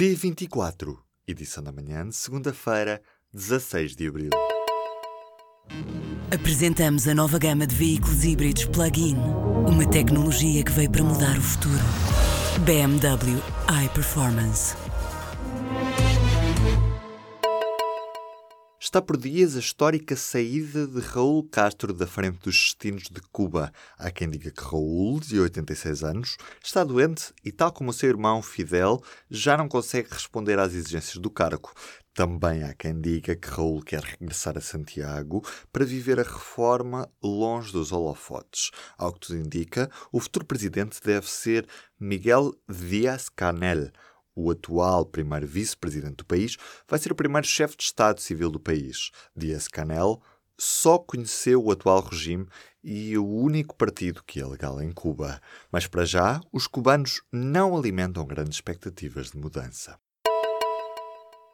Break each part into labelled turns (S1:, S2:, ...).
S1: P24, edição da manhã de segunda-feira, 16 de abril.
S2: Apresentamos a nova gama de veículos híbridos plug-in. Uma tecnologia que veio para mudar o futuro. BMW iPerformance.
S1: Está por dias a histórica saída de Raul Castro da frente dos destinos de Cuba. Há quem diga que Raul, de 86 anos, está doente e, tal como o seu irmão Fidel, já não consegue responder às exigências do cargo. Também há quem diga que Raul quer regressar a Santiago para viver a reforma longe dos holofotes. Ao que tudo indica, o futuro presidente deve ser Miguel Díaz-Canel, o atual primeiro vice-presidente do país, vai ser o primeiro chefe de Estado Civil do país. Dias-Canel só conheceu o atual regime e o único partido que é legal em Cuba. Mas para já, os cubanos não alimentam grandes expectativas de mudança.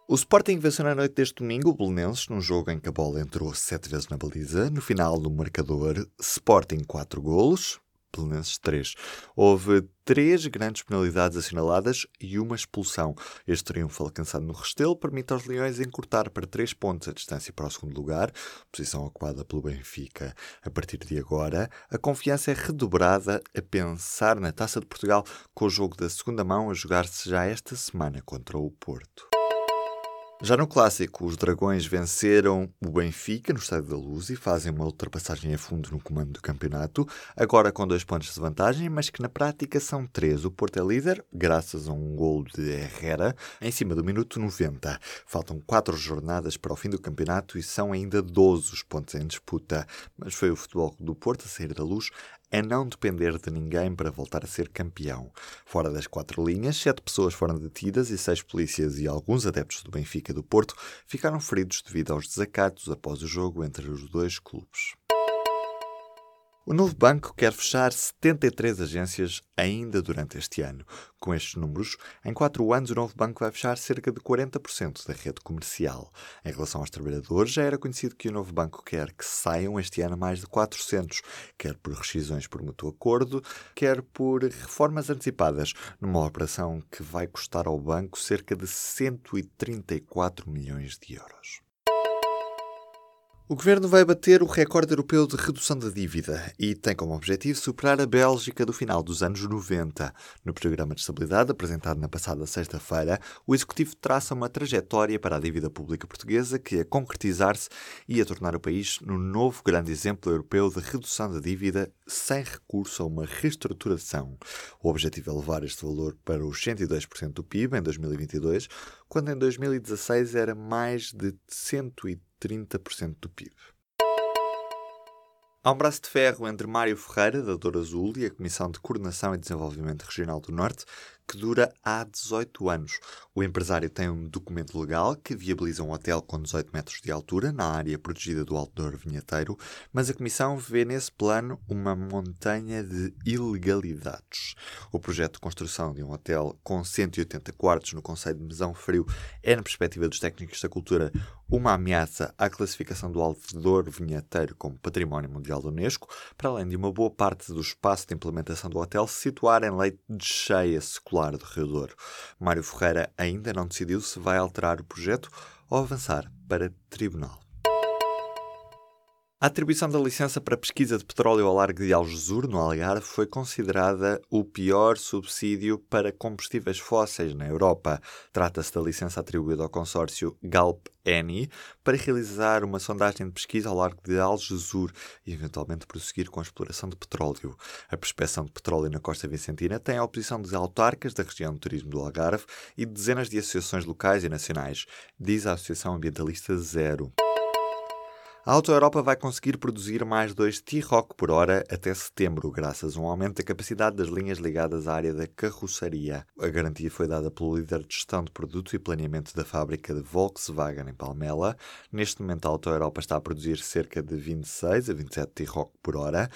S1: O Sporting venceu na noite deste domingo o Belenenses num jogo em que a bola entrou sete vezes na baliza. No final do marcador, Sporting 4 golos, Belenenses 3. Houve três grandes penalidades assinaladas e uma expulsão. Este triunfo alcançado no Restelo permite aos Leões encurtar para três pontos a distância para o segundo lugar, posição ocupada pelo Benfica. A partir de agora, a confiança é redobrada a pensar na Taça de Portugal com o jogo da segunda mão a jogar-se já esta semana contra o Porto. Já no clássico, os Dragões venceram o Benfica no Estádio da Luz e fazem uma ultrapassagem a fundo no comando do campeonato, agora com dois pontos de vantagem, mas que na prática são três. O Porto é líder, graças a um gol de Herrera, em cima do minuto 90. Faltam quatro jornadas para o fim do campeonato e são ainda 12 os pontos em disputa. Mas foi o futebol do Porto a sair da luz a não depender de ninguém para voltar a ser campeão. Fora das quatro linhas, sete pessoas foram detidas e seis polícias e alguns adeptos do Benfica e do Porto ficaram feridos devido aos desacatos após o jogo entre os dois clubes. O novo banco quer fechar 73 agências ainda durante este ano. Com estes números, em quatro anos o novo banco vai fechar cerca de 40% da rede comercial. Em relação aos trabalhadores, já era conhecido que o novo banco quer que saiam este ano mais de 400, quer por rescisões por mútuo acordo, quer por reformas antecipadas, numa operação que vai custar ao banco cerca de 134 milhões de euros. O governo vai bater o recorde europeu de redução da dívida e tem como objetivo superar a Bélgica do final dos anos 90. No programa de estabilidade apresentado na passada sexta-feira, o executivo traça uma trajetória para a dívida pública portuguesa que, a concretizar-se, ia tornar o país no novo grande exemplo europeu de redução da dívida sem recurso a uma reestruturação. O objetivo é levar este valor para os 102% do PIB em 2022, quando em 2016 era mais de 130 30% do PIB. Há um braço de ferro entre Mário Ferreira, da Dor Azul, e a Comissão de Coordenação e Desenvolvimento Regional do Norte, que dura há 18 anos. O empresário tem um documento legal que viabiliza um hotel com 18 metros de altura na área protegida do Alto Vinheteiro, mas a Comissão vê nesse plano uma montanha de ilegalidades. O projeto de construção de um hotel com 180 quartos no Conselho de Mesão Frio é, na perspectiva dos técnicos da cultura, uma ameaça à classificação do Alto Vinheteiro como Património Mundial da Unesco, para além de uma boa parte do espaço de implementação do hotel se situar em leite de cheia secular do Rio Douro. Mário Ferreira ainda não decidiu se vai alterar o projeto ou avançar para tribunal. A atribuição da licença para pesquisa de petróleo ao largo de Algesur, no Algarve, foi considerada o pior subsídio para combustíveis fósseis na Europa. Trata-se da licença atribuída ao consórcio Galp-Eni para realizar uma sondagem de pesquisa ao largo de Algesur e eventualmente prosseguir com a exploração de petróleo. A prospecção de petróleo na costa vicentina tem a oposição dos autarcas da região de turismo do Algarve e de dezenas de associações locais e nacionais, diz a Associação Ambientalista Zero. A Auto Europa vai conseguir produzir mais dois T-Rock por hora até setembro, graças a um aumento da capacidade das linhas ligadas à área da carroçaria. A garantia foi dada pelo líder de gestão de produto e planeamento da fábrica de Volkswagen em Palmela. Neste momento, a Auto Europa está a produzir cerca de 26 a 27 T-Rock por hora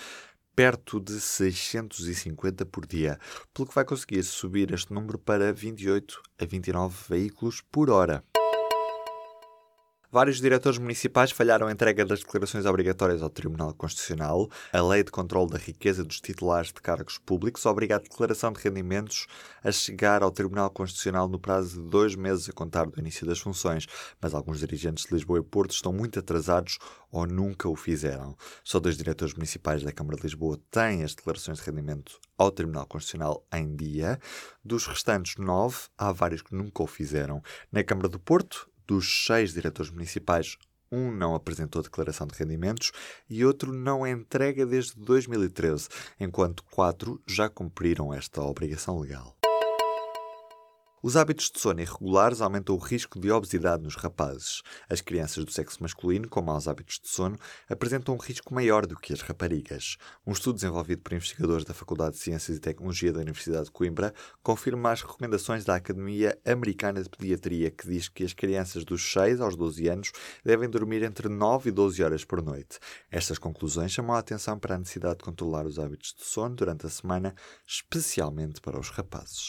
S1: perto de 650 por dia, pelo que vai conseguir subir este número para 28 a 29 veículos por hora. Vários diretores municipais falharam a entrega das declarações obrigatórias ao Tribunal Constitucional. A Lei de Controlo da Riqueza dos Titulares de Cargos Públicos obriga a declaração de rendimentos a chegar ao Tribunal Constitucional no prazo de dois meses a contar do início das funções, mas alguns dirigentes de Lisboa e Porto estão muito atrasados ou nunca o fizeram. Só dois diretores municipais da Câmara de Lisboa têm as declarações de rendimento ao Tribunal Constitucional em dia. Dos restantes nove, há vários que nunca o fizeram. Na Câmara do Porto, dos seis diretores municipais, um não apresentou declaração de rendimentos e outro não entrega desde 2013, enquanto quatro já cumpriram esta obrigação legal. Os hábitos de sono irregulares aumentam o risco de obesidade nos rapazes. As crianças do sexo masculino com maus hábitos de sono apresentam um risco maior do que as raparigas. Um estudo desenvolvido por investigadores da Faculdade de Ciências e Tecnologia da Universidade de Coimbra confirma as recomendações da Academia Americana de Pediatria, que diz que as crianças dos 6 aos 12 anos devem dormir entre 9 e 12 horas por noite. Estas conclusões chamam a atenção para a necessidade de controlar os hábitos de sono durante a semana, especialmente para os rapazes.